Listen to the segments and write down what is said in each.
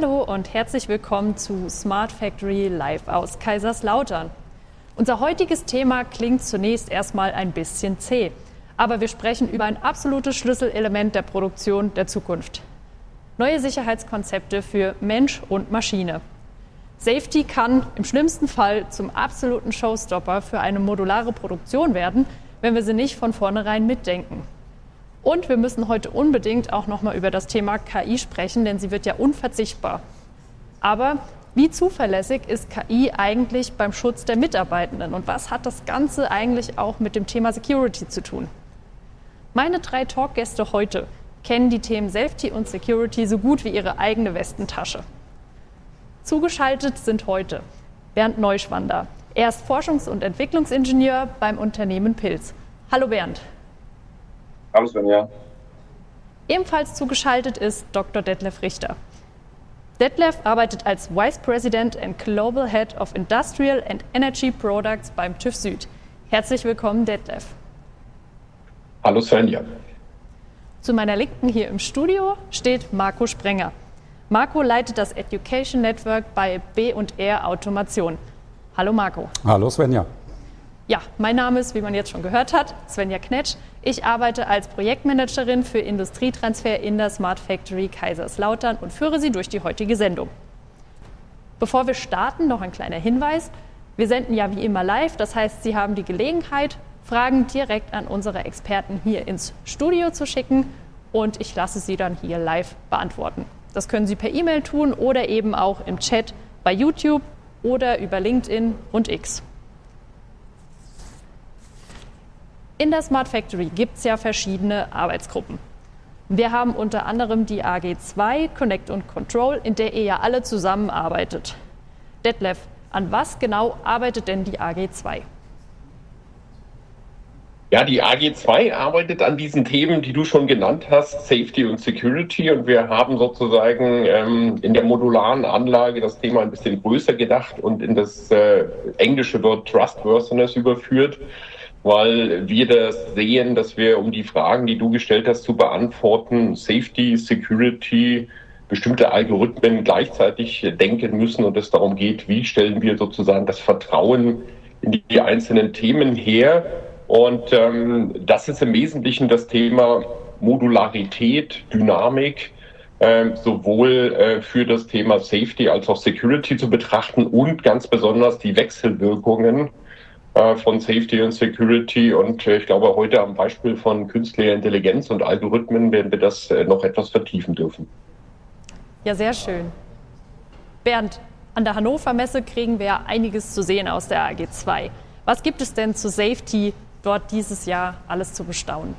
Hallo und herzlich willkommen zu Smart Factory live aus Kaiserslautern. Unser heutiges Thema klingt zunächst erstmal ein bisschen zäh, aber wir sprechen über ein absolutes Schlüsselelement der Produktion der Zukunft. Neue Sicherheitskonzepte für Mensch und Maschine. Safety kann im schlimmsten Fall zum absoluten Showstopper für eine modulare Produktion werden, wenn wir sie nicht von vornherein mitdenken. Und wir müssen heute unbedingt auch noch mal über das Thema KI sprechen, denn sie wird ja unverzichtbar. Aber wie zuverlässig ist KI eigentlich beim Schutz der Mitarbeitenden und was hat das Ganze eigentlich auch mit dem Thema Security zu tun? Meine drei Talkgäste heute kennen die Themen Safety und Security so gut wie ihre eigene Westentasche. Zugeschaltet sind heute Bernd Neuschwander. Er ist Forschungs- und Entwicklungsingenieur beim Unternehmen Pilz. Hallo Bernd. Hallo Svenja. Ebenfalls zugeschaltet ist Dr. Detlef Richter. Detlef arbeitet als Vice President and Global Head of Industrial and Energy Products beim TÜV Süd. Herzlich willkommen, Detlef. Hallo Svenja. Zu meiner Linken hier im Studio steht Marco Sprenger. Marco leitet das Education Network bei B&R Automation. Hallo Marco. Hallo Svenja. Ja, mein Name ist, wie man jetzt schon gehört hat, Svenja Knetsch. Ich arbeite als Projektmanagerin für Industrietransfer in der Smart Factory Kaiserslautern und führe Sie durch die heutige Sendung. Bevor wir starten, noch ein kleiner Hinweis. Wir senden ja wie immer live, das heißt, Sie haben die Gelegenheit, Fragen direkt an unsere Experten hier ins Studio zu schicken und ich lasse sie dann hier live beantworten. Das können Sie per E-Mail tun oder eben auch im Chat bei YouTube oder über LinkedIn und X. In der Smart Factory gibt es ja verschiedene Arbeitsgruppen. Wir haben unter anderem die AG2 Connect und Control, in der ihr ja alle zusammenarbeitet. Detlef, an was genau arbeitet denn die AG2? Ja, die AG2 arbeitet an diesen Themen, die du schon genannt hast, Safety und Security. Und wir haben sozusagen ähm, in der modularen Anlage das Thema ein bisschen größer gedacht und in das äh, englische Wort Trustworthiness überführt, weil wir das sehen, dass wir, um die Fragen, die du gestellt hast, zu beantworten, Safety, Security, bestimmte Algorithmen gleichzeitig denken müssen und es darum geht, wie stellen wir sozusagen das Vertrauen in die einzelnen Themen her. Und ähm, das ist im Wesentlichen das Thema Modularität, Dynamik, äh, sowohl äh, für das Thema Safety als auch Security zu betrachten und ganz besonders die Wechselwirkungen von Safety und Security. Und äh, ich glaube, heute am Beispiel von künstlicher Intelligenz und Algorithmen werden wir das äh, noch etwas vertiefen dürfen. Ja, sehr schön. Bernd, an der Hannover Messe kriegen wir einiges zu sehen aus der AG2. Was gibt es denn zu Safety dort dieses Jahr alles zu bestaunen?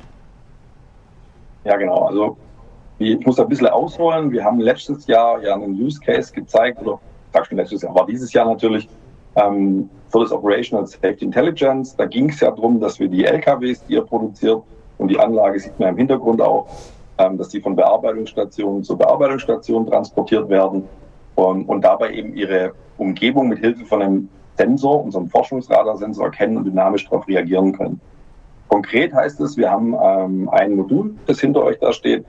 Ja, genau. Also ich muss ein bisschen ausholen. Wir haben letztes Jahr ja einen Use Case gezeigt, oder sag schon letztes Jahr, war dieses Jahr natürlich ähm, für das Operational Safety Intelligence. Da ging es ja darum, dass wir die LKWs, die ihr produziert, und die Anlage sieht man im Hintergrund auch, ähm, dass die von Bearbeitungsstation zu Bearbeitungsstation transportiert werden und, und dabei eben ihre Umgebung mit Hilfe von einem Sensor, unserem Forschungsradarsensor erkennen und dynamisch darauf reagieren können. Konkret heißt es, wir haben ähm, ein Modul, das hinter euch da steht,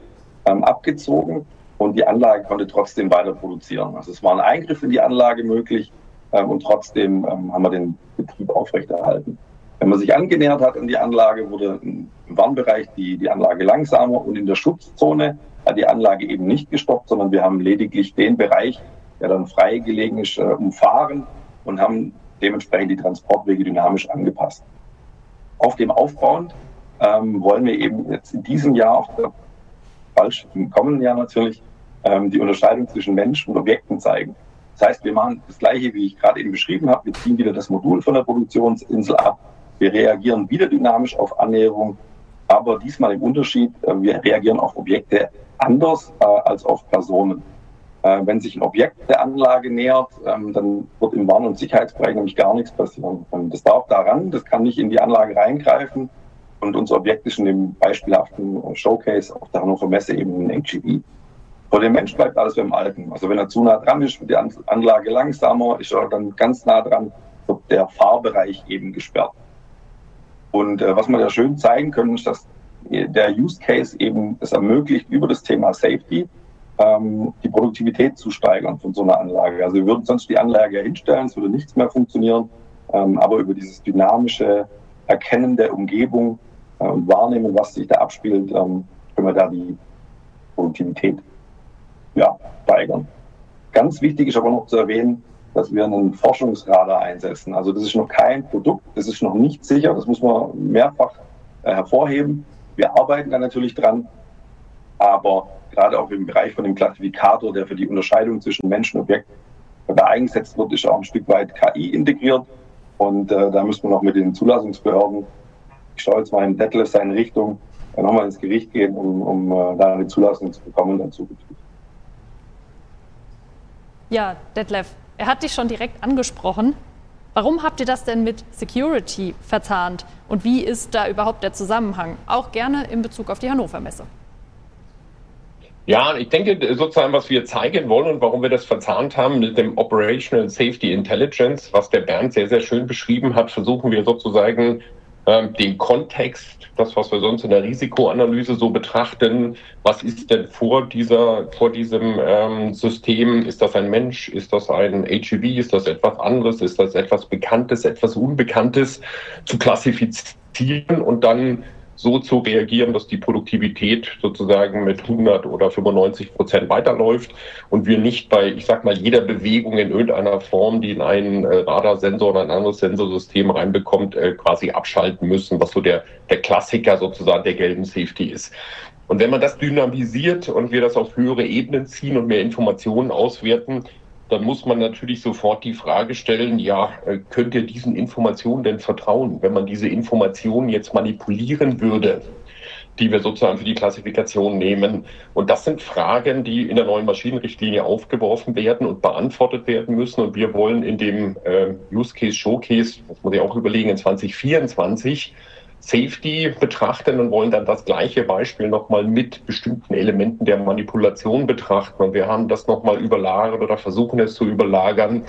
ähm, abgezogen und die Anlage konnte trotzdem weiter produzieren. Also es war ein Eingriff in die Anlage möglich ähm, und trotzdem ähm, haben wir den Betrieb aufrechterhalten. Wenn man sich angenähert hat an die Anlage, wurde im Warnbereich die, die Anlage langsamer und in der Schutzzone hat die Anlage eben nicht gestoppt, sondern wir haben lediglich den Bereich, der dann frei gelegen ist, äh, umfahren und haben dementsprechend die Transportwege dynamisch angepasst. Auf dem aufbauend ähm, wollen wir eben jetzt in diesem Jahr, auch falsch im kommenden Jahr natürlich, ähm, die Unterscheidung zwischen Mensch und Objekten zeigen. Das heißt, wir machen das Gleiche, wie ich gerade eben beschrieben habe. Wir ziehen wieder das Modul von der Produktionsinsel ab. Wir reagieren wieder dynamisch auf Annäherung, aber diesmal im Unterschied, äh, wir reagieren auf Objekte anders äh, als auf Personen. Äh, wenn sich ein Objekt der Anlage nähert, ähm, dann wird im Warn- und Sicherheitsbereich nämlich gar nichts passieren. Und das darf daran, das kann nicht in die Anlage reingreifen. Und unser Objekt ist in dem beispielhaften Showcase auf der Hannover Messe eben ein HGV. Vor dem Mensch bleibt alles beim Alten. Also wenn er zu nah dran ist, wird die Anlage langsamer, ist er dann ganz nah dran, wird der Fahrbereich eben gesperrt. Und äh, was wir da schön zeigen können, ist, dass der Use Case eben es ermöglicht, über das Thema Safety ähm, die Produktivität zu steigern von so einer Anlage. Also wir würden sonst die Anlage hinstellen, es würde nichts mehr funktionieren, ähm, aber über dieses dynamische Erkennen der Umgebung äh, und Wahrnehmen, was sich da abspielt, ähm, können wir da die Produktivität ja, steigern. Ganz wichtig ist aber noch zu erwähnen, dass wir einen Forschungsradar einsetzen. Also das ist noch kein Produkt, das ist noch nicht sicher, das muss man mehrfach äh, hervorheben. Wir arbeiten da natürlich dran, aber gerade auch im Bereich von dem Klassifikator, der für die Unterscheidung zwischen Mensch und Objekt eingesetzt wird, ist auch ein Stück weit KI integriert. Und äh, da müssen wir noch mit den Zulassungsbehörden, ich schaue jetzt mal in Detlef seine Richtung, äh, nochmal ins Gericht gehen, um, um äh, da eine Zulassung zu bekommen dann zukünftig. Ja, Detlef, er hat dich schon direkt angesprochen. Warum habt ihr das denn mit Security verzahnt? Und wie ist da überhaupt der Zusammenhang? Auch gerne in Bezug auf die Hannover Messe. Ja, ich denke sozusagen, was wir zeigen wollen und warum wir das verzahnt haben mit dem Operational Safety Intelligence, was der Bernd sehr, sehr schön beschrieben hat, versuchen wir sozusagen den Kontext, das, was wir sonst in der Risikoanalyse so betrachten, was ist denn vor dieser, vor diesem ähm, System? Ist das ein Mensch? Ist das ein HEV? Ist das etwas anderes? Ist das etwas Bekanntes, etwas Unbekanntes zu klassifizieren und dann so zu reagieren, dass die Produktivität sozusagen mit 100 oder 95 Prozent weiterläuft und wir nicht bei, ich sag mal, jeder Bewegung in irgendeiner Form, die in einen äh, Radarsensor oder ein anderes Sensorsystem reinbekommt, äh, quasi abschalten müssen, was so der, der Klassiker sozusagen der gelben Safety ist. Und wenn man das dynamisiert und wir das auf höhere Ebenen ziehen und mehr Informationen auswerten, dann muss man natürlich sofort die Frage stellen, ja, äh, könnt ihr diesen Informationen denn vertrauen? Wenn man diese Informationen jetzt manipulieren würde, die wir sozusagen für die Klassifikation nehmen. Und das sind Fragen, die in der neuen Maschinenrichtlinie aufgeworfen werden und beantwortet werden müssen. Und wir wollen in dem äh, Use Case Showcase, muss ich auch überlegen, in 2024 Safety betrachten und wollen dann das gleiche Beispiel nochmal mit bestimmten Elementen der Manipulation betrachten. Und wir haben das nochmal überlagert oder versuchen es zu überlagern.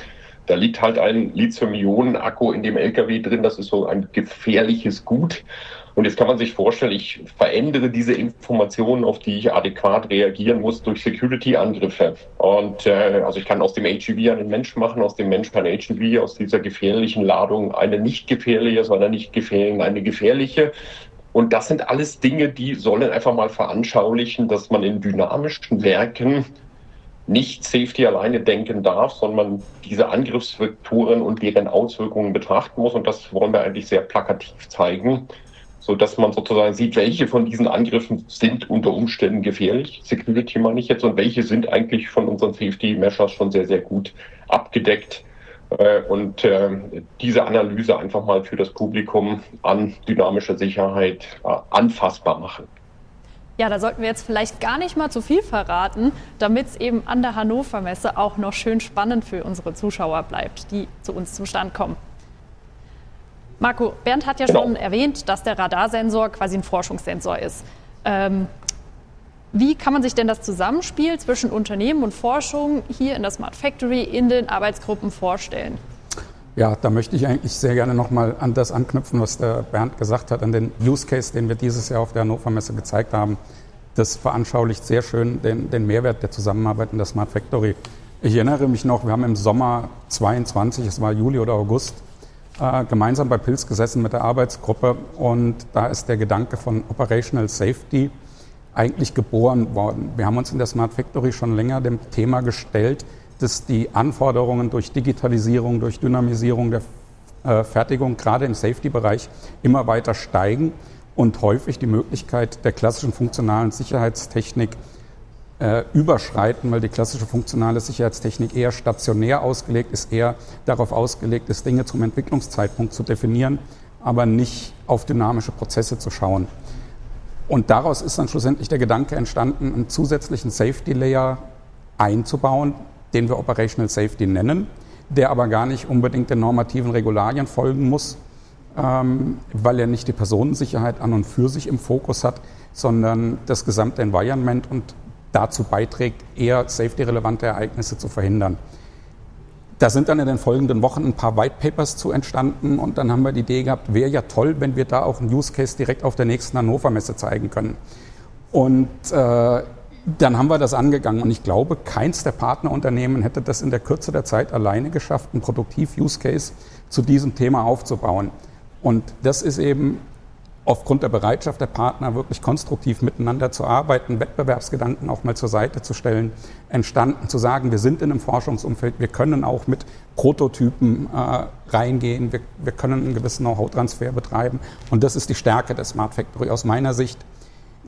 Da liegt halt ein Lithium-Ionen-Akku in dem LKW drin. Das ist so ein gefährliches Gut. Und jetzt kann man sich vorstellen, ich verändere diese Informationen, auf die ich adäquat reagieren muss durch Security-Angriffe. Und äh, also ich kann aus dem HEV einen Menschen machen, aus dem Menschen ein HEV, aus dieser gefährlichen Ladung eine nicht gefährliche, einer nicht gefährlichen eine gefährliche. Und das sind alles Dinge, die sollen einfach mal veranschaulichen, dass man in dynamischen Werken nicht Safety alleine denken darf, sondern diese Angriffsvektoren und deren Auswirkungen betrachten muss. Und das wollen wir eigentlich sehr plakativ zeigen so dass man sozusagen sieht, welche von diesen Angriffen sind unter Umständen gefährlich, Security meine ich jetzt, und welche sind eigentlich von unseren Safety Measures schon sehr, sehr gut abgedeckt. Äh, und äh, diese Analyse einfach mal für das Publikum an dynamischer Sicherheit äh, anfassbar machen. Ja, da sollten wir jetzt vielleicht gar nicht mal zu viel verraten, damit es eben an der Hannover Messe auch noch schön spannend für unsere Zuschauer bleibt, die zu uns zum Stand kommen. Marco, Bernd hat ja genau. schon erwähnt, dass der Radarsensor quasi ein Forschungssensor ist. Ähm, wie kann man sich denn das Zusammenspiel zwischen Unternehmen und Forschung hier in der Smart Factory in den Arbeitsgruppen vorstellen? Ja, da möchte ich eigentlich sehr gerne nochmal an das anknüpfen, was der Bernd gesagt hat, an den Use Case, den wir dieses Jahr auf der Hannover Messe gezeigt haben. Das veranschaulicht sehr schön den, den Mehrwert der Zusammenarbeit in der Smart Factory. Ich erinnere mich noch, wir haben im Sommer 22, es war Juli oder August, äh, gemeinsam bei Pilz gesessen mit der Arbeitsgruppe und da ist der Gedanke von Operational Safety eigentlich geboren worden. Wir haben uns in der Smart Factory schon länger dem Thema gestellt, dass die Anforderungen durch Digitalisierung, durch Dynamisierung der äh, Fertigung gerade im Safety-Bereich immer weiter steigen und häufig die Möglichkeit der klassischen funktionalen Sicherheitstechnik äh, überschreiten, weil die klassische funktionale Sicherheitstechnik eher stationär ausgelegt ist, eher darauf ausgelegt ist, Dinge zum Entwicklungszeitpunkt zu definieren, aber nicht auf dynamische Prozesse zu schauen. Und daraus ist dann schlussendlich der Gedanke entstanden, einen zusätzlichen Safety Layer einzubauen, den wir Operational Safety nennen, der aber gar nicht unbedingt den normativen Regularien folgen muss, ähm, weil er nicht die Personensicherheit an und für sich im Fokus hat, sondern das gesamte Environment und dazu beiträgt, eher safety-relevante Ereignisse zu verhindern. Da sind dann in den folgenden Wochen ein paar White Papers zu entstanden und dann haben wir die Idee gehabt, wäre ja toll, wenn wir da auch einen Use Case direkt auf der nächsten Hannover Messe zeigen können. Und äh, dann haben wir das angegangen. Und ich glaube, keins der Partnerunternehmen hätte das in der Kürze der Zeit alleine geschafft, einen Produktiv-Use-Case zu diesem Thema aufzubauen. Und das ist eben aufgrund der Bereitschaft der Partner, wirklich konstruktiv miteinander zu arbeiten, Wettbewerbsgedanken auch mal zur Seite zu stellen, entstanden, zu sagen, wir sind in einem Forschungsumfeld, wir können auch mit Prototypen äh, reingehen, wir, wir können einen gewissen Know-how-Transfer betreiben. Und das ist die Stärke der Smart Factory aus meiner Sicht.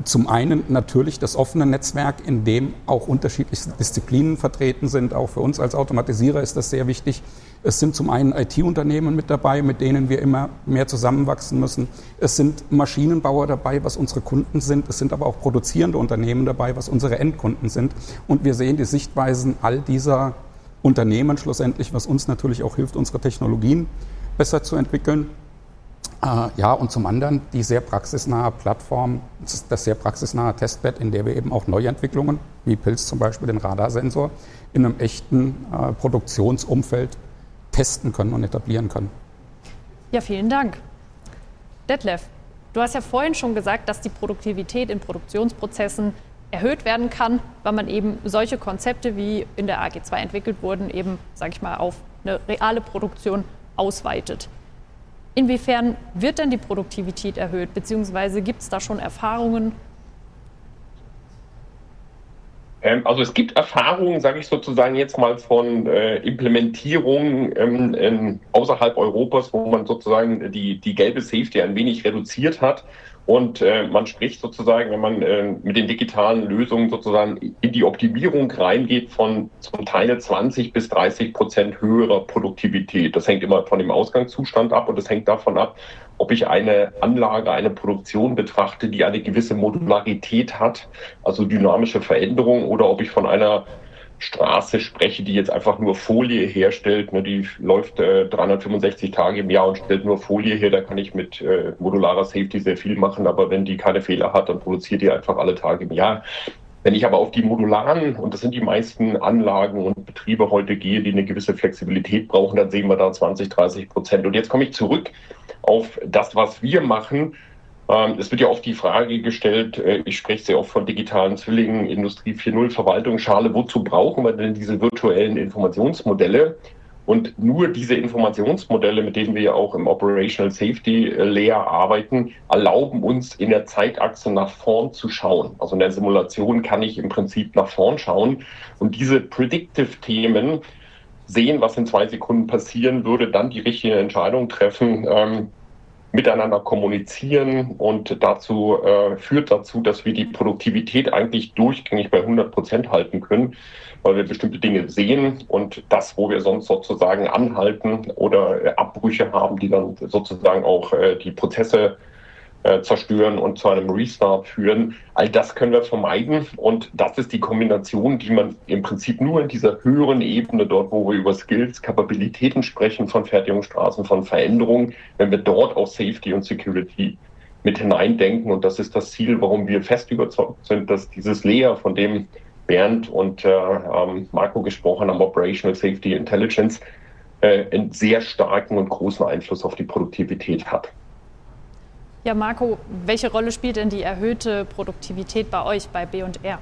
Zum einen natürlich das offene Netzwerk, in dem auch unterschiedlichste Disziplinen vertreten sind. Auch für uns als Automatisierer ist das sehr wichtig. Es sind zum einen IT-Unternehmen mit dabei, mit denen wir immer mehr zusammenwachsen müssen. Es sind Maschinenbauer dabei, was unsere Kunden sind. Es sind aber auch produzierende Unternehmen dabei, was unsere Endkunden sind. Und wir sehen die Sichtweisen all dieser Unternehmen schlussendlich, was uns natürlich auch hilft, unsere Technologien besser zu entwickeln. Äh, ja, und zum anderen die sehr praxisnahe Plattform, das sehr praxisnahe Testbed, in der wir eben auch Neuentwicklungen, wie Pilz zum Beispiel den Radarsensor, in einem echten äh, Produktionsumfeld testen können und etablieren können. Ja, vielen Dank. Detlef, du hast ja vorhin schon gesagt, dass die Produktivität in Produktionsprozessen erhöht werden kann, weil man eben solche Konzepte, wie in der AG2 entwickelt wurden, eben, sage ich mal, auf eine reale Produktion ausweitet. Inwiefern wird denn die Produktivität erhöht, beziehungsweise gibt es da schon Erfahrungen? Ähm, also es gibt Erfahrungen, sage ich sozusagen jetzt mal von äh, Implementierung ähm, außerhalb Europas, wo man sozusagen die, die gelbe Safety ein wenig reduziert hat und äh, man spricht sozusagen, wenn man äh, mit den digitalen Lösungen sozusagen in die Optimierung reingeht, von zum Teil 20 bis 30 Prozent höherer Produktivität. Das hängt immer von dem Ausgangszustand ab und das hängt davon ab, ob ich eine Anlage, eine Produktion betrachte, die eine gewisse Modularität hat, also dynamische Veränderung, oder ob ich von einer Straße spreche, die jetzt einfach nur Folie herstellt. Ne, die läuft äh, 365 Tage im Jahr und stellt nur Folie her. Da kann ich mit äh, modularer Safety sehr viel machen, aber wenn die keine Fehler hat, dann produziert die einfach alle Tage im Jahr. Wenn ich aber auf die modularen, und das sind die meisten Anlagen und Betriebe heute gehe, die eine gewisse Flexibilität brauchen, dann sehen wir da 20, 30 Prozent. Und jetzt komme ich zurück auf das, was wir machen. Ähm, es wird ja oft die Frage gestellt, äh, ich spreche sehr oft von digitalen Zwillingen, Industrie 4.0, Verwaltungsschale, wozu brauchen wir denn diese virtuellen Informationsmodelle? Und nur diese Informationsmodelle, mit denen wir ja auch im Operational Safety äh, Layer arbeiten, erlauben uns in der Zeitachse nach vorn zu schauen. Also in der Simulation kann ich im Prinzip nach vorn schauen. Und diese Predictive-Themen sehen, was in zwei Sekunden passieren würde, dann die richtige Entscheidung treffen, ähm, miteinander kommunizieren und dazu äh, führt dazu, dass wir die Produktivität eigentlich durchgängig bei 100 Prozent halten können, weil wir bestimmte Dinge sehen und das, wo wir sonst sozusagen anhalten oder äh, Abbrüche haben, die dann sozusagen auch äh, die Prozesse äh, zerstören und zu einem Restart führen. All das können wir vermeiden und das ist die Kombination, die man im Prinzip nur in dieser höheren Ebene, dort wo wir über Skills, Kapabilitäten sprechen, von Fertigungsstraßen, von Veränderungen, wenn wir dort auch Safety und Security mit hineindenken und das ist das Ziel, warum wir fest überzeugt sind, dass dieses Layer, von dem Bernd und äh, ähm, Marco gesprochen haben, Operational Safety Intelligence, äh, einen sehr starken und großen Einfluss auf die Produktivität hat. Ja, Marco, welche Rolle spielt denn die erhöhte Produktivität bei euch, bei B&R?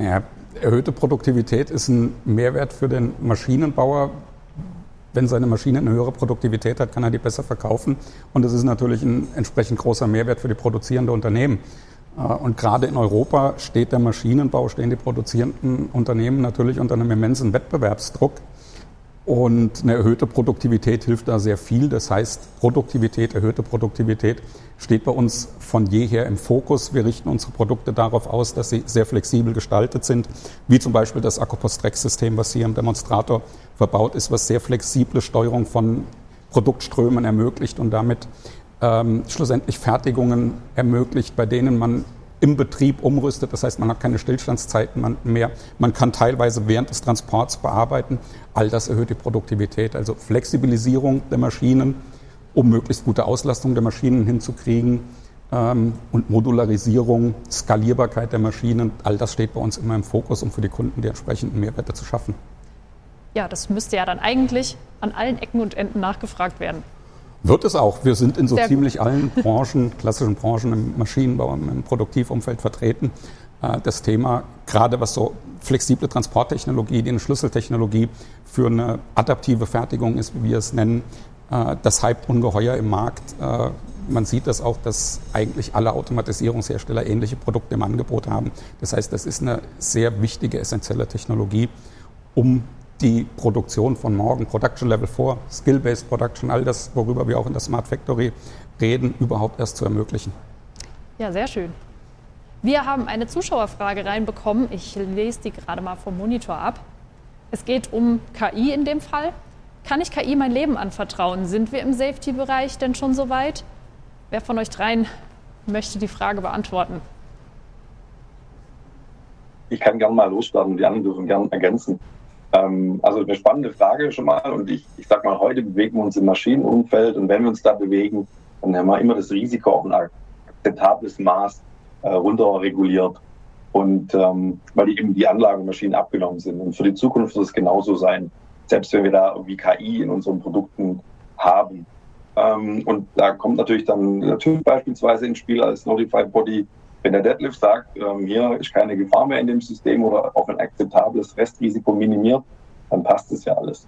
Ja, erhöhte Produktivität ist ein Mehrwert für den Maschinenbauer. Wenn seine Maschine eine höhere Produktivität hat, kann er die besser verkaufen. Und das ist natürlich ein entsprechend großer Mehrwert für die produzierenden Unternehmen. Äh, und gerade in Europa steht der Maschinenbau, stehen die produzierenden Unternehmen natürlich unter einem immensen Wettbewerbsdruck. Und eine erhöhte Produktivität hilft da sehr viel. Das heißt, Produktivität, erhöhte Produktivität steht bei uns von jeher im Fokus. Wir richten unsere Produkte darauf aus, dass sie sehr flexibel gestaltet sind, wie zum Beispiel das Akkupostrex-System, was hier im Demonstrator verbaut ist, was sehr flexible Steuerung von Produktströmen ermöglicht und damit ähm, schlussendlich Fertigungen ermöglicht, bei denen man im Betrieb umrüstet. Das heißt, man hat keine Stillstandszeiten mehr. Man kann teilweise während des Transports bearbeiten. All das erhöht die Produktivität. Also Flexibilisierung der Maschinen, um möglichst gute Auslastung der Maschinen hinzukriegen ähm, und Modularisierung, Skalierbarkeit der Maschinen, all das steht bei uns immer im Fokus, um für die Kunden die entsprechenden Mehrwerte zu schaffen. Ja, das müsste ja dann eigentlich an allen Ecken und Enden nachgefragt werden. Wird es auch. Wir sind in so Sehr ziemlich gut. allen Branchen, klassischen Branchen im Maschinenbau, im Produktivumfeld vertreten. äh, das Thema, gerade was so flexible Transporttechnologie, die eine Schlüsseltechnologie für eine adaptive Fertigung ist, wie wir es nennen, äh, das hype ungeheuer im Markt. Äh, man sieht das auch, dass eigentlich alle Automatisierungshersteller ähnliche Produkte im Angebot haben. Das heißt, das ist eine sehr wichtige, essentielle Technologie, um die Produktion von morgen, Production Level 4, Skill-Based Production, all das, worüber wir auch in der Smart Factory reden, überhaupt erst zu ermöglichen. Ja, sehr schön. Wir haben eine Zuschauerfrage reinbekommen. Ich lese die gerade mal vom Monitor ab. Es geht um KI in dem Fall. Kann ich KI mein Leben anvertrauen? Sind wir im Safety-Bereich denn schon so weit? Wer von euch dreien möchte die Frage beantworten? Ich kann gerne mal losstarten, die anderen dürfen gerne ergänzen. Ähm, also eine spannende Frage schon mal und ich, ich sag mal, heute bewegen wir uns im Maschinenumfeld und wenn wir uns da bewegen, dann haben wir immer das Risiko auf ein akzeptables Maß äh, runterreguliert. Und ähm, weil die eben die Anlagenmaschinen abgenommen sind. Und für die Zukunft wird es genauso sein, selbst wenn wir da irgendwie KI in unseren Produkten haben. Ähm, und da kommt natürlich dann der TÜV beispielsweise ins Spiel als Notified Body. Wenn der Deadlift sagt, ähm, hier ist keine Gefahr mehr in dem System oder auf ein akzeptables Restrisiko minimiert, dann passt es ja alles.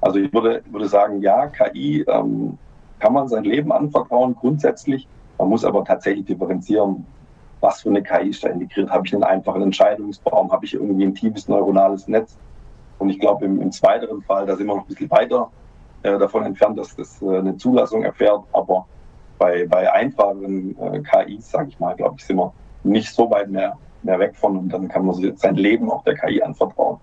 Also ich würde, würde sagen, ja, KI ähm, kann man sein Leben anvertrauen, grundsätzlich. Man muss aber tatsächlich differenzieren, was für eine KI ist da integriert. Habe ich einen einfachen Entscheidungsbaum? Habe ich irgendwie ein tiefes neuronales Netz? Und ich glaube, im, im zweiteren Fall, da sind wir noch ein bisschen weiter äh, davon entfernt, dass das äh, eine Zulassung erfährt. Aber bei, bei einfachen äh, KIs, sage ich mal, glaube ich, sind wir nicht so weit mehr, mehr weg von. Und dann kann man sein Leben auch der KI anvertrauen.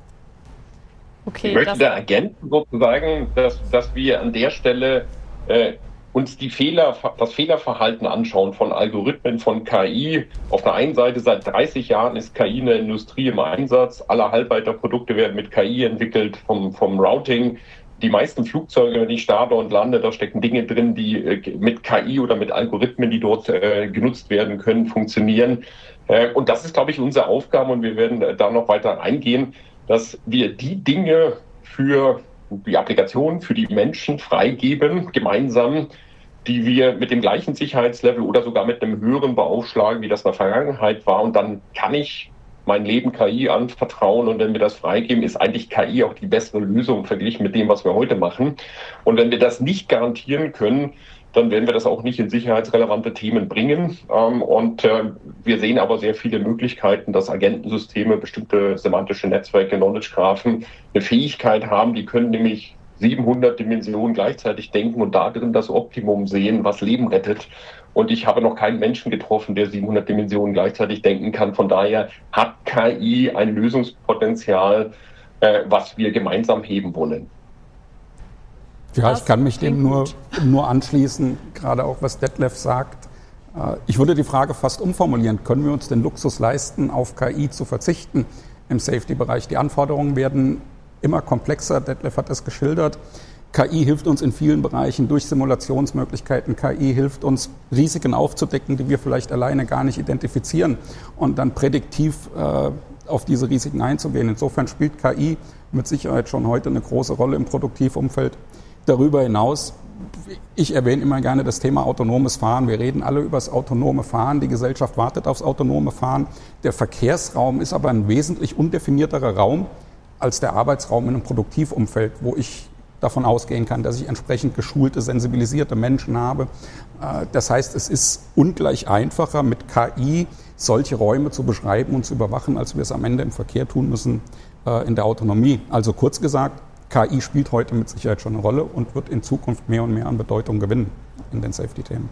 Okay, ich möchte da ergänzen sozusagen, dass, dass wir an der Stelle äh, uns die Fehler, das Fehlerverhalten anschauen von Algorithmen, von KI. Auf der einen Seite seit 30 Jahren ist KI in der Industrie im Einsatz. Alle Halbleiterprodukte werden mit KI entwickelt, vom, vom Routing. Die meisten Flugzeuge, die starte und lande, da stecken Dinge drin, die äh, mit KI oder mit Algorithmen, die dort äh, genutzt werden können, funktionieren. Äh, und das ist, glaube ich, unsere Aufgabe und wir werden da noch weiter eingehen, dass wir die Dinge für die Applikation für die Menschen freigeben, gemeinsam, die wir mit dem gleichen Sicherheitslevel oder sogar mit einem höheren beaufschlagen, wie das in der Vergangenheit war. Und dann kann ich mein Leben KI anvertrauen und wenn wir das freigeben, ist eigentlich KI auch die bessere Lösung verglichen mit dem, was wir heute machen. Und wenn wir das nicht garantieren können, dann werden wir das auch nicht in sicherheitsrelevante Themen bringen. Ähm, und äh, wir sehen aber sehr viele Möglichkeiten, dass Agentensysteme, bestimmte semantische Netzwerke, Knowledge Graphen eine Fähigkeit haben, die können nämlich 700 Dimensionen gleichzeitig denken und darin das Optimum sehen, was Leben rettet. Und ich habe noch keinen Menschen getroffen, der 700 Dimensionen gleichzeitig denken kann. Von daher hat KI ein Lösungspotenzial, äh, was wir gemeinsam heben wollen. Ja, ich kann mich dem nur, nur anschließen, gerade auch was Detlef sagt. Äh, ich würde die Frage fast umformulieren. Können wir uns den Luxus leisten, auf KI zu verzichten im Safety-Bereich? Die Anforderungen werden immer komplexer. Detlef hat es geschildert. KI hilft uns in vielen Bereichen durch Simulationsmöglichkeiten. KI hilft uns, Risiken aufzudecken, die wir vielleicht alleine gar nicht identifizieren und dann prädiktiv äh, auf diese Risiken einzugehen. Insofern spielt KI mit Sicherheit schon heute eine große Rolle im Produktivumfeld. Darüber hinaus, ich erwähne immer gerne das Thema autonomes Fahren. Wir reden alle über das autonome Fahren. Die Gesellschaft wartet aufs autonome Fahren. Der Verkehrsraum ist aber ein wesentlich undefinierterer Raum als der Arbeitsraum in einem Produktivumfeld, wo ich davon ausgehen kann, dass ich entsprechend geschulte, sensibilisierte Menschen habe. Äh, das heißt, es ist ungleich einfacher, mit KI solche Räume zu beschreiben und zu überwachen, als wir es am Ende im Verkehr tun müssen äh, in der Autonomie. Also kurz gesagt, KI spielt heute mit Sicherheit schon eine Rolle und wird in Zukunft mehr und mehr an Bedeutung gewinnen in den Safety-Themen.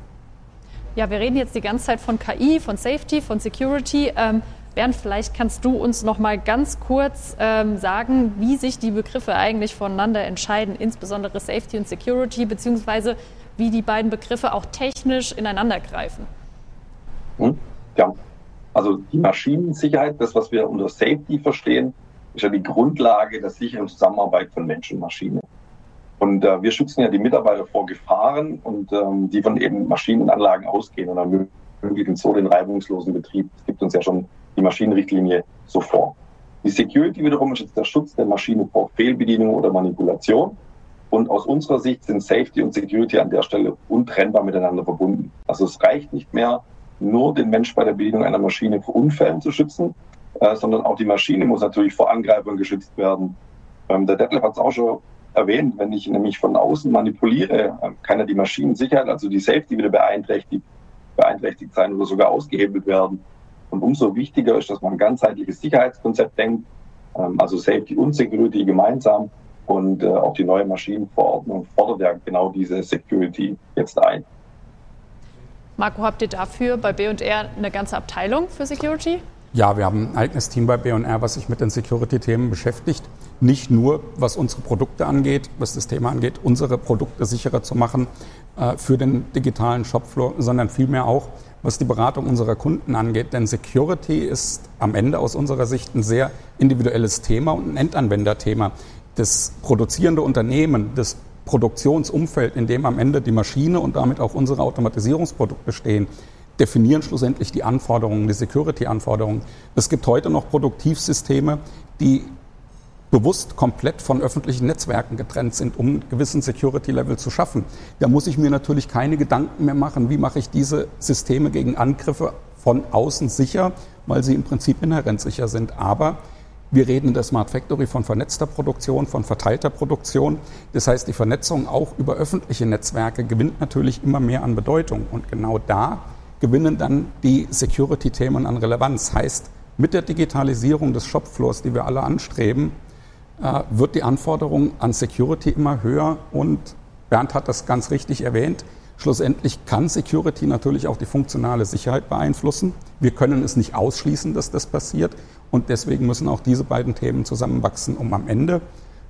Ja, wir reden jetzt die ganze Zeit von KI, von Safety, von Security. Bernd, vielleicht kannst du uns noch mal ganz kurz ähm, sagen, wie sich die Begriffe eigentlich voneinander entscheiden, insbesondere Safety und Security, beziehungsweise wie die beiden Begriffe auch technisch ineinander greifen. Hm? Ja, also die Maschinensicherheit, das, was wir unter Safety verstehen, ist ja die Grundlage der sicheren Zusammenarbeit von Mensch und Maschine. Und äh, wir schützen ja die Mitarbeiter vor Gefahren und ähm, die von eben Maschinen und Anlagen ausgehen und ermöglichen so den reibungslosen Betrieb. Es gibt uns ja schon die Maschinenrichtlinie so vor. Die Security wiederum ist jetzt der Schutz der Maschine vor Fehlbedienung oder Manipulation. Und aus unserer Sicht sind Safety und Security an der Stelle untrennbar miteinander verbunden. Also es reicht nicht mehr, nur den Mensch bei der Bedienung einer Maschine vor Unfällen zu schützen, äh, sondern auch die Maschine muss natürlich vor Angreifern geschützt werden. Ähm, der Detlef hat es auch schon erwähnt, wenn ich nämlich von außen manipuliere, äh, kann ja die Maschinensicherheit, also die Safety wieder beeinträchtigt, beeinträchtigt sein oder sogar ausgehebelt werden. Und umso wichtiger ist, dass man ein ganzheitliches Sicherheitskonzept denkt, ähm, also Safety und Security gemeinsam. Und äh, auch die neue Maschinenverordnung fordert ja genau diese Security jetzt ein. Marco, habt ihr dafür bei B&R eine ganze Abteilung für Security? Ja, wir haben ein eigenes Team bei B&R, was sich mit den Security-Themen beschäftigt. Nicht nur, was unsere Produkte angeht, was das Thema angeht, unsere Produkte sicherer zu machen äh, für den digitalen Shopfloor, sondern vielmehr auch, was die Beratung unserer Kunden angeht. Denn Security ist am Ende aus unserer Sicht ein sehr individuelles Thema und ein Endanwenderthema. Das produzierende Unternehmen, das Produktionsumfeld, in dem am Ende die Maschine und damit auch unsere Automatisierungsprodukte stehen, definieren schlussendlich die Anforderungen, die Security-Anforderungen. Es gibt heute noch Produktivsysteme, die bewusst komplett von öffentlichen Netzwerken getrennt sind, um einen gewissen Security-Level zu schaffen. Da muss ich mir natürlich keine Gedanken mehr machen, wie mache ich diese Systeme gegen Angriffe von außen sicher, weil sie im Prinzip inhärent sicher sind. Aber wir reden in der Smart Factory von vernetzter Produktion, von verteilter Produktion. Das heißt, die Vernetzung auch über öffentliche Netzwerke gewinnt natürlich immer mehr an Bedeutung. Und genau da gewinnen dann die Security-Themen an Relevanz. Heißt, mit der Digitalisierung des Shopfloors, die wir alle anstreben, äh, wird die Anforderung an Security immer höher und Bernd hat das ganz richtig erwähnt. Schlussendlich kann Security natürlich auch die funktionale Sicherheit beeinflussen. Wir können es nicht ausschließen, dass das passiert. Und deswegen müssen auch diese beiden Themen zusammenwachsen, um am Ende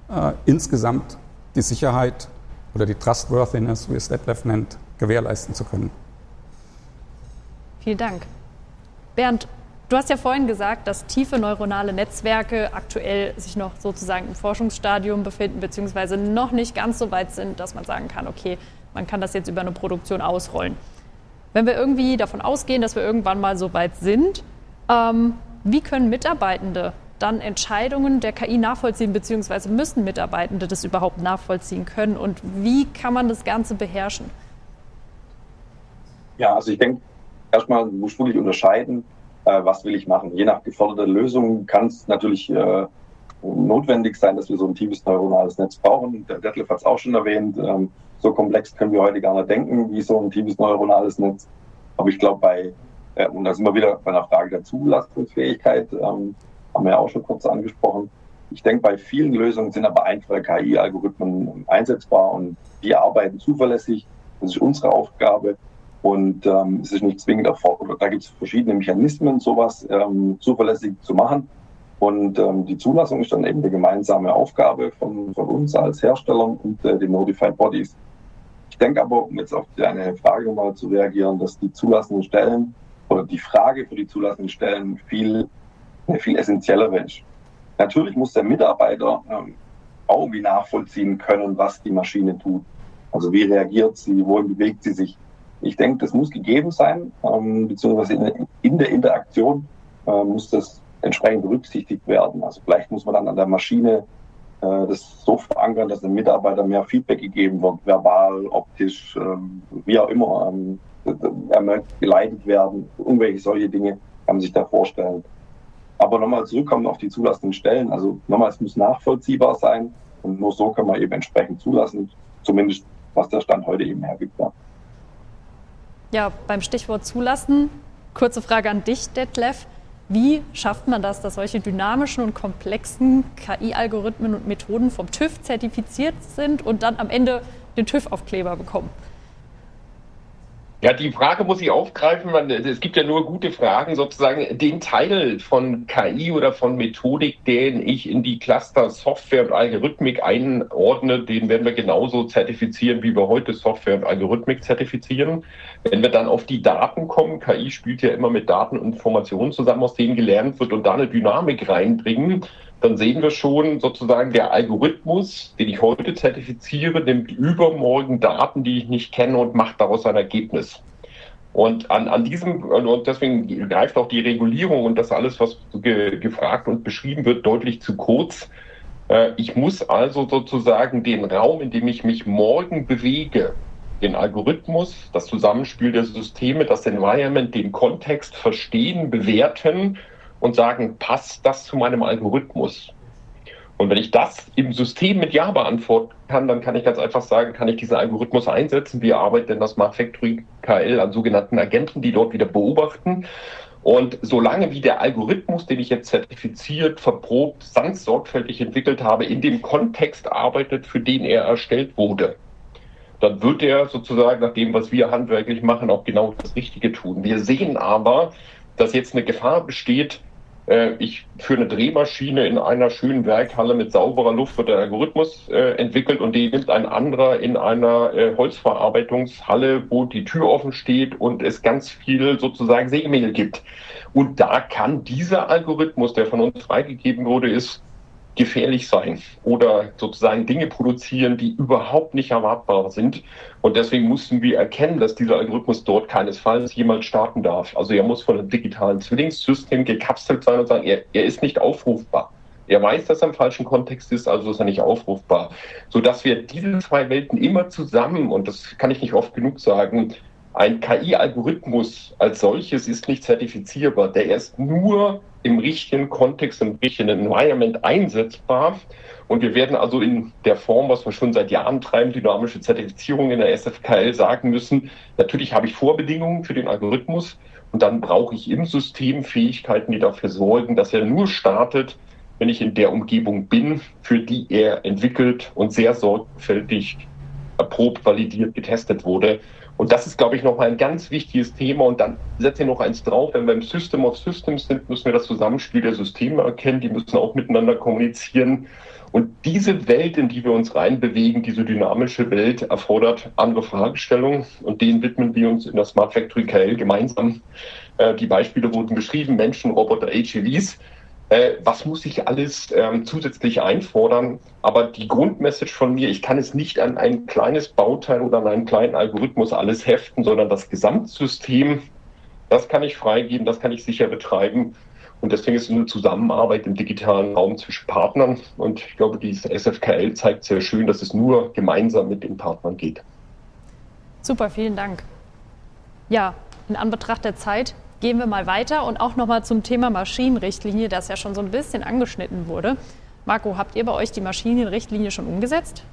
äh, insgesamt die Sicherheit oder die Trustworthiness, wie es Detlef nennt, gewährleisten zu können. Vielen Dank. Bernd, Du hast ja vorhin gesagt, dass tiefe neuronale Netzwerke aktuell sich noch sozusagen im Forschungsstadium befinden, beziehungsweise noch nicht ganz so weit sind, dass man sagen kann, okay, man kann das jetzt über eine Produktion ausrollen. Wenn wir irgendwie davon ausgehen, dass wir irgendwann mal so weit sind, ähm, wie können Mitarbeitende dann Entscheidungen der KI nachvollziehen, beziehungsweise müssen Mitarbeitende das überhaupt nachvollziehen können und wie kann man das Ganze beherrschen? Ja, also ich denke, erstmal muss man wirklich unterscheiden, äh, was will ich machen. Je nach geforderter Lösung kann es natürlich äh, notwendig sein, dass wir so ein tiefes neuronales Netz brauchen. Der Detlef hat es auch schon erwähnt. Ähm, so komplex können wir heute gar nicht denken, wie so ein tiefes neuronales Netz. Aber ich glaube, bei, äh, und da sind wir wieder bei einer Frage der Zulassungsfähigkeit, ähm, haben wir ja auch schon kurz angesprochen. Ich denke, bei vielen Lösungen sind aber einfache KI-Algorithmen einsetzbar und die arbeiten zuverlässig. Das ist unsere Aufgabe. Und ähm, es ist nicht zwingend erforderlich. Da gibt es verschiedene Mechanismen, sowas ähm, zuverlässig zu machen. Und ähm, die Zulassung ist dann eben eine gemeinsame Aufgabe von, von uns als Herstellern und äh, den Notified Bodies. Ich denke aber, um jetzt auf deine Frage mal zu reagieren, dass die zulassenden Stellen oder die Frage für die zulassenden Stellen viel, viel essentieller ist. Natürlich muss der Mitarbeiter ähm, auch irgendwie nachvollziehen können, was die Maschine tut. Also wie reagiert sie, wohin bewegt sie sich. Ich denke, das muss gegeben sein, ähm, beziehungsweise in, in, der Interaktion äh, muss das entsprechend berücksichtigt werden. Also vielleicht muss man dann an der Maschine äh, das so verankern, dass dem Mitarbeiter mehr Feedback gegeben wird, verbal, optisch, ähm, wie auch immer. Ähm, er möchte geleitet werden, irgendwelche solche Dinge kann man sich da vorstellen. Aber nochmal zurückkommen auf die zulassenden Stellen. Also nochmal, es muss nachvollziehbar sein und nur so kann man eben entsprechend zulassen, zumindest was der Stand heute eben hergibt. Ja. Ja, beim Stichwort zulassen, kurze Frage an dich, Detlef. Wie schafft man das, dass solche dynamischen und komplexen KI-Algorithmen und Methoden vom TÜV zertifiziert sind und dann am Ende den TÜV-Aufkleber bekommen? Ja, die Frage muss ich aufgreifen. Man, es gibt ja nur gute Fragen sozusagen. Den Teil von KI oder von Methodik, den ich in die Cluster Software und Algorithmik einordne, den werden wir genauso zertifizieren, wie wir heute Software und Algorithmik zertifizieren. Wenn wir dann auf die Daten kommen, KI spielt ja immer mit Daten und Informationen zusammen, aus denen gelernt wird und da eine Dynamik reinbringen, dann sehen wir schon sozusagen der Algorithmus, den ich heute zertifiziere, nimmt übermorgen Daten, die ich nicht kenne und macht daraus ein Ergebnis. Und an, an diesem, und deswegen greift auch die Regulierung und das alles, was ge, gefragt und beschrieben wird, deutlich zu kurz. Äh, ich muss also sozusagen den Raum, in dem ich mich morgen bewege, den Algorithmus, das Zusammenspiel der Systeme, das Environment, den Kontext verstehen, bewerten und sagen, passt das zu meinem Algorithmus? Und wenn ich das im System mit Ja beantworten kann, dann kann ich ganz einfach sagen, kann ich diesen Algorithmus einsetzen. Wir arbeiten in der Smart Factory KL an sogenannten Agenten, die dort wieder beobachten. Und solange wie der Algorithmus, den ich jetzt zertifiziert, verprobt, ganz sorgfältig entwickelt habe, in dem Kontext arbeitet, für den er erstellt wurde, dann wird er sozusagen nach dem, was wir handwerklich machen, auch genau das Richtige tun. Wir sehen aber, dass jetzt eine Gefahr besteht, ich für eine Drehmaschine in einer schönen Werkhalle mit sauberer Luft wird der Algorithmus äh, entwickelt und den nimmt ein anderer in einer äh, Holzverarbeitungshalle, wo die Tür offen steht und es ganz viel sozusagen Sägemehl gibt. Und da kann dieser Algorithmus, der von uns freigegeben wurde, ist gefährlich sein oder sozusagen Dinge produzieren, die überhaupt nicht erwartbar sind. Und deswegen mussten wir erkennen, dass dieser Algorithmus dort keinesfalls jemals starten darf. Also er muss von einem digitalen Zwillingssystem gekapselt sein und sagen, er, er ist nicht aufrufbar. Er weiß, dass er im falschen Kontext ist, also ist er nicht aufrufbar. Sodass wir diese zwei Welten immer zusammen, und das kann ich nicht oft genug sagen, ein KI-Algorithmus als solches ist nicht zertifizierbar. Der ist nur im richtigen Kontext, im richtigen Environment einsetzbar. Und wir werden also in der Form, was wir schon seit Jahren treiben, dynamische Zertifizierung in der SFKL sagen müssen, natürlich habe ich Vorbedingungen für den Algorithmus und dann brauche ich im System Fähigkeiten, die dafür sorgen, dass er nur startet, wenn ich in der Umgebung bin, für die er entwickelt und sehr sorgfältig erprobt, validiert, getestet wurde. Und das ist, glaube ich, nochmal ein ganz wichtiges Thema. Und dann setze ich noch eins drauf. Wenn wir im System of Systems sind, müssen wir das Zusammenspiel der Systeme erkennen. Die müssen auch miteinander kommunizieren. Und diese Welt, in die wir uns reinbewegen, diese dynamische Welt, erfordert andere Fragestellungen. Und denen widmen wir uns in der Smart Factory KL gemeinsam. Äh, die Beispiele wurden beschrieben. Menschen, Roboter, HEVs äh, was muss ich alles ähm, zusätzlich einfordern. Aber die Grundmessage von mir, ich kann es nicht an ein kleines Bauteil oder an einen kleinen Algorithmus alles heften, sondern das Gesamtsystem, das kann ich freigeben, das kann ich sicher betreiben. Und deswegen ist es eine Zusammenarbeit im digitalen Raum zwischen Partnern. Und ich glaube, dieses SFKL zeigt sehr schön, dass es nur gemeinsam mit den Partnern geht. Super, vielen Dank. Ja, in Anbetracht der Zeit gehen wir mal weiter und auch nochmal zum Thema Maschinenrichtlinie, das ja schon so ein bisschen angeschnitten wurde. Marco, habt ihr bei euch die Maschinenrichtlinie schon umgesetzt?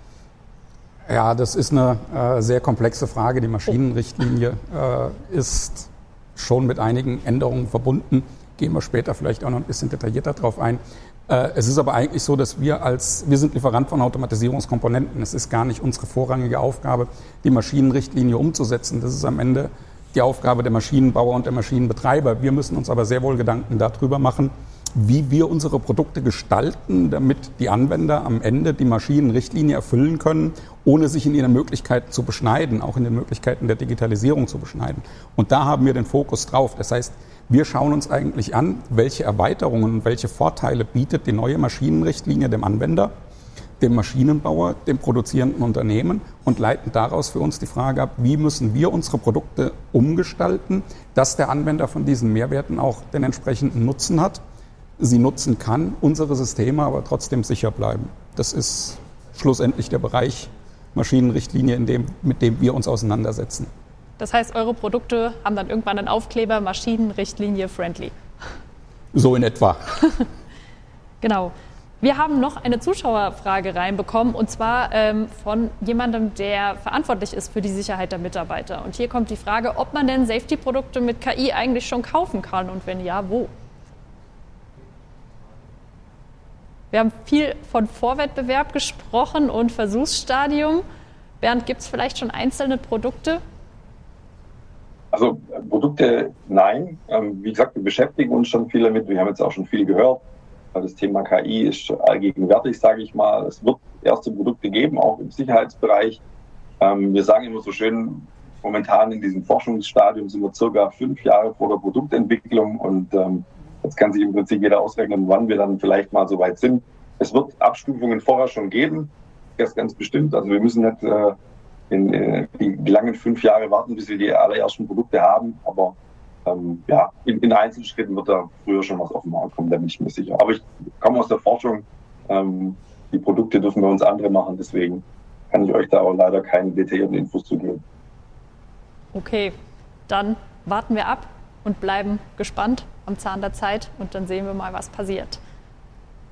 Ja, das ist eine äh, sehr komplexe Frage. Die Maschinenrichtlinie äh, ist schon mit einigen Änderungen verbunden. Gehen wir später vielleicht auch noch ein bisschen detaillierter drauf ein. Äh, es ist aber eigentlich so, dass wir als, wir sind Lieferant von Automatisierungskomponenten. Es ist gar nicht unsere vorrangige Aufgabe, die Maschinenrichtlinie umzusetzen. Das ist am Ende die Aufgabe der Maschinenbauer und der Maschinenbetreiber. Wir müssen uns aber sehr wohl Gedanken darüber machen, wie wir unsere Produkte gestalten, damit die Anwender am Ende die Maschinenrichtlinie erfüllen können, ohne sich in ihren Möglichkeiten zu beschneiden, auch in den Möglichkeiten der Digitalisierung zu beschneiden. Und da haben wir den Fokus drauf. Das heißt, wir schauen uns eigentlich an, welche Erweiterungen und welche Vorteile bietet die neue Maschinenrichtlinie dem Anwender dem Maschinenbauer, dem produzierenden Unternehmen und leiten daraus für uns die Frage ab, wie müssen wir unsere Produkte umgestalten, dass der Anwender von diesen Mehrwerten auch den entsprechenden Nutzen hat, sie nutzen kann, unsere Systeme aber trotzdem sicher bleiben. Das ist schlussendlich der Bereich Maschinenrichtlinie, in dem, mit dem wir uns auseinandersetzen. Das heißt, eure Produkte haben dann irgendwann einen Aufkleber Maschinenrichtlinie friendly. So in etwa. genau. Wir haben noch eine Zuschauerfrage reinbekommen und zwar ähm, von jemandem, der verantwortlich ist für die Sicherheit der Mitarbeiter. Und hier kommt die Frage, ob man denn Safety-Produkte mit KI eigentlich schon kaufen kann und wenn ja, wo? Wir haben viel von Vorwettbewerb gesprochen und Versuchsstadium. Bernd, gibt es vielleicht schon einzelne Produkte? Also Produkte nein. Ähm, wie gesagt, wir beschäftigen uns schon viel damit. Wir haben jetzt auch schon viel gehört. Das Thema KI ist allgegenwärtig, sage ich mal. Es wird erste Produkte geben, auch im Sicherheitsbereich. Ähm, wir sagen immer so schön, momentan in diesem Forschungsstadium sind wir circa fünf Jahre vor der Produktentwicklung und ähm, jetzt kann sich im Prinzip jeder ausrechnen, wann wir dann vielleicht mal so weit sind. Es wird Abstufungen vorher schon geben, das ganz bestimmt. Also wir müssen nicht äh, in, in die langen fünf Jahre warten, bis wir die allerersten Produkte haben, aber ähm, ja, in, in Einzelschritten wird da früher schon was auf den Markt kommen, da bin ich mir sicher. Aber ich komme aus der Forschung. Ähm, die Produkte dürfen wir uns andere machen, deswegen kann ich euch da auch leider keine detaillierten Infos zu geben. Okay, dann warten wir ab und bleiben gespannt. am Zahn der Zeit und dann sehen wir mal, was passiert.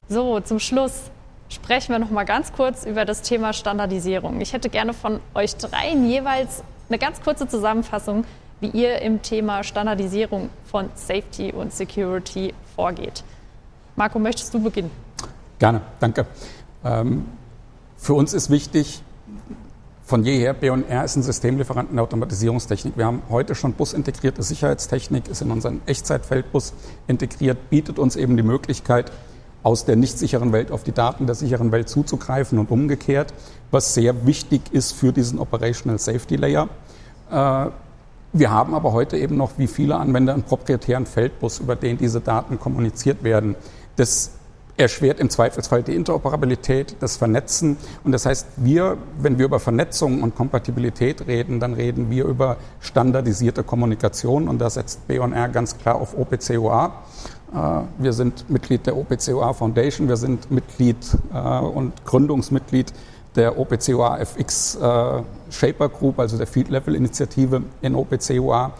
So, zum Schluss sprechen wir noch mal ganz kurz über das Thema Standardisierung. Ich hätte gerne von euch dreien jeweils eine ganz kurze Zusammenfassung, wie ihr im Thema Standardisierung von Safety und Security vorgeht. Marco, möchtest du beginnen? Gerne, danke. Ähm, für uns ist wichtig, von jeher, B&R ist ein Systemlieferant in der Automatisierungstechnik. Wir haben heute schon busintegrierte Sicherheitstechnik, ist in unseren Echtzeitfeldbus integriert, bietet uns eben die Möglichkeit, aus der nicht sicheren Welt auf die Daten der sicheren Welt zuzugreifen und umgekehrt, was sehr wichtig ist für diesen Operational Safety Layer. Wir haben aber heute eben noch, wie viele Anwender, einen proprietären Feldbus, über den diese Daten kommuniziert werden. Das erschwert im Zweifelsfall die Interoperabilität, das Vernetzen. Und das heißt, wir, wenn wir über Vernetzung und Kompatibilität reden, dann reden wir über standardisierte Kommunikation. Und da setzt B&R ganz klar auf OPCOA. Äh, wir sind Mitglied der OPCOA Foundation, wir sind Mitglied äh, und Gründungsmitglied der OPCOA FX äh, Shaper Group, also der Field Level Initiative in OPCOA.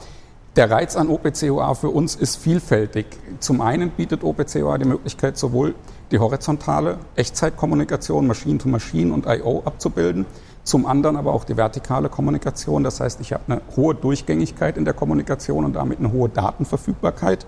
Der Reiz an OPCOA für uns ist vielfältig. Zum einen bietet OPCOA die Möglichkeit, sowohl die horizontale Echtzeitkommunikation, Machine to Machine und I.O. abzubilden, zum anderen aber auch die vertikale Kommunikation. Das heißt, ich habe eine hohe Durchgängigkeit in der Kommunikation und damit eine hohe Datenverfügbarkeit.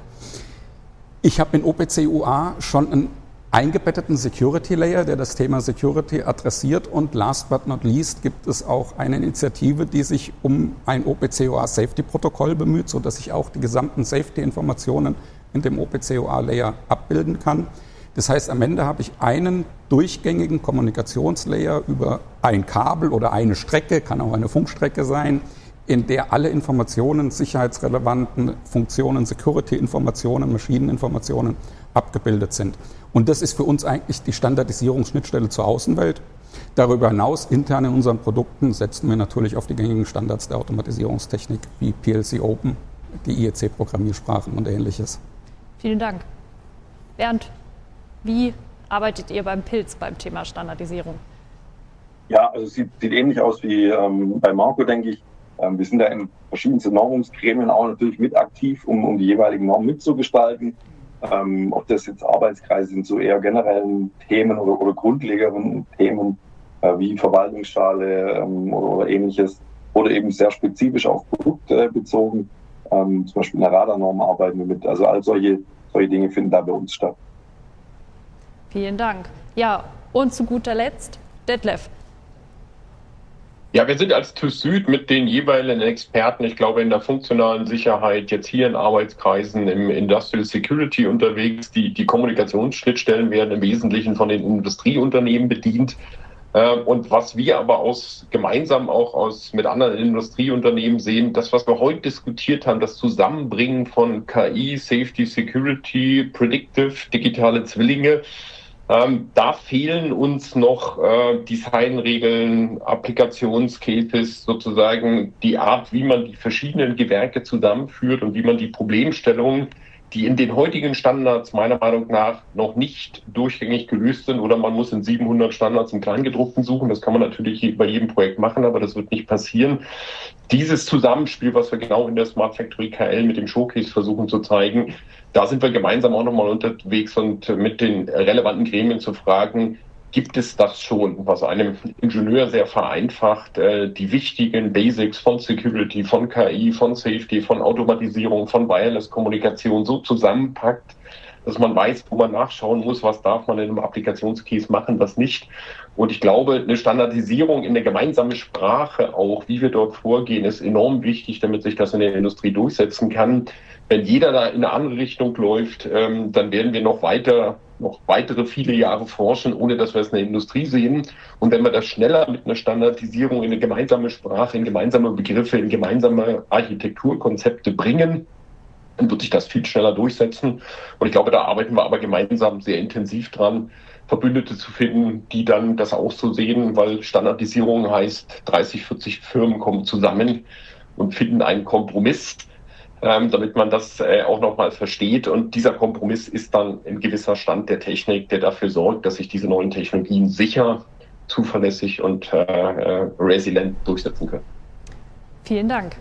Ich habe in OPCUA schon einen eingebetteten Security Layer, der das Thema Security adressiert. Und last but not least gibt es auch eine Initiative, die sich um ein OPCOA Safety Protokoll bemüht, sodass ich auch die gesamten Safety Informationen in dem OPCOA Layer abbilden kann. Das heißt, am Ende habe ich einen durchgängigen Kommunikationslayer über ein Kabel oder eine Strecke, kann auch eine Funkstrecke sein, in der alle Informationen, sicherheitsrelevanten Funktionen, Security-Informationen, Maschineninformationen abgebildet sind. Und das ist für uns eigentlich die Standardisierungsschnittstelle zur Außenwelt. Darüber hinaus, intern in unseren Produkten, setzen wir natürlich auf die gängigen Standards der Automatisierungstechnik wie PLC Open, die IEC-Programmiersprachen und ähnliches. Vielen Dank. Bernd, wie arbeitet ihr beim Pilz beim Thema Standardisierung? Ja, also es sieht, sieht ähnlich aus wie ähm, bei Marco, denke ich. Ähm, wir sind da in verschiedensten Normungsgremien auch natürlich mit aktiv, um, um die jeweiligen Normen mitzugestalten. Ähm, ob das jetzt Arbeitskreise sind zu eher generellen Themen oder, oder grundlegeren Themen äh, wie Verwaltungsschale ähm, oder, oder, ähnliches oder eben sehr spezifisch auf Produkte bezogen. Ähm, zum Beispiel in der Radarnorm arbeiten wir mit. Also all solche, solche Dinge finden da bei uns statt. Vielen Dank. Ja, und zu guter Letzt, Detlef, ja, wir sind als TÜV Süd mit den jeweiligen Experten, ich glaube, in der funktionalen Sicherheit, jetzt hier in Arbeitskreisen im Industrial Security unterwegs. Die, die Kommunikationsschnittstellen werden im Wesentlichen von den Industrieunternehmen bedient. Äh, und was wir aber aus, gemeinsam auch aus, mit anderen Industrieunternehmen sehen, das, was wir heute diskutiert haben, das Zusammenbringen von KI, Safety, Security, Predictive, digitale Zwillinge, ähm, da fehlen uns noch äh, Designregeln, Applikationscases, sozusagen die Art, wie man die verschiedenen Gewerke zusammenführt und wie man die Problemstellungen, die in den heutigen Standards meiner Meinung nach noch nicht durchgängig gelöst sind, oder man muss in 700 Standards im Kleingedruckten suchen. Das kann man natürlich bei jedem Projekt machen, aber das wird nicht passieren. Dieses Zusammenspiel, was wir genau in der Smart Factory KL mit dem Showcase versuchen zu zeigen, da sind wir gemeinsam auch nochmal unterwegs und mit den relevanten Gremien zu fragen, gibt es das schon, was einem Ingenieur sehr vereinfacht, äh, die wichtigen Basics von Security, von KI, von Safety, von Automatisierung, von Wireless-Kommunikation so zusammenpackt, dass man weiß, wo man nachschauen muss, was darf man in einem Applikationscase machen, was nicht. Und ich glaube, eine Standardisierung in der gemeinsamen Sprache auch, wie wir dort vorgehen, ist enorm wichtig, damit sich das in der Industrie durchsetzen kann wenn jeder da in eine andere Richtung läuft, ähm, dann werden wir noch weiter, noch weitere viele Jahre forschen, ohne dass wir es in der Industrie sehen. Und wenn wir das schneller mit einer Standardisierung in eine gemeinsame Sprache, in gemeinsame Begriffe, in gemeinsame Architekturkonzepte bringen, dann wird sich das viel schneller durchsetzen. Und ich glaube, da arbeiten wir aber gemeinsam sehr intensiv dran, Verbündete zu finden, die dann das auch so sehen, weil Standardisierung heißt, 30, 40 Firmen kommen zusammen und finden einen Kompromiss ähm, damit man das äh, auch nochmal versteht. Und dieser Kompromiss ist dann ein gewisser Stand der Technik, der dafür sorgt, dass sich diese neuen Technologien sicher, zuverlässig und äh, äh resilient durchsetzen können. Vielen Dank.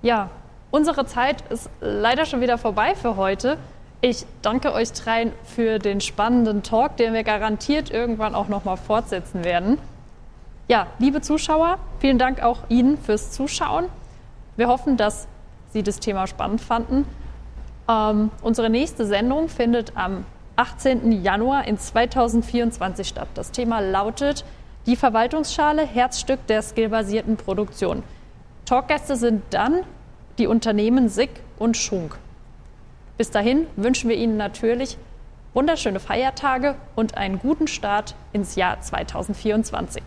Ja, Unsere Zeit ist leider schon wieder vorbei für heute. Ich danke euch dreien für den spannenden Talk, den wir garantiert irgendwann auch noch mal fortsetzen werden. Ja, liebe Zuschauer, vielen Dank auch Ihnen fürs Zuschauen. Wir hoffen, dass Sie das Thema spannend fanden. Ähm, unsere nächste Sendung findet am 18. Januar in 2024 statt. Das Thema lautet die Verwaltungsschale, Herzstück der skillbasierten Produktion. Talkgäste sind dann die Unternehmen SIG und Schunk. Bis dahin wünschen wir Ihnen natürlich wunderschöne Feiertage und einen guten Start ins Jahr 2024.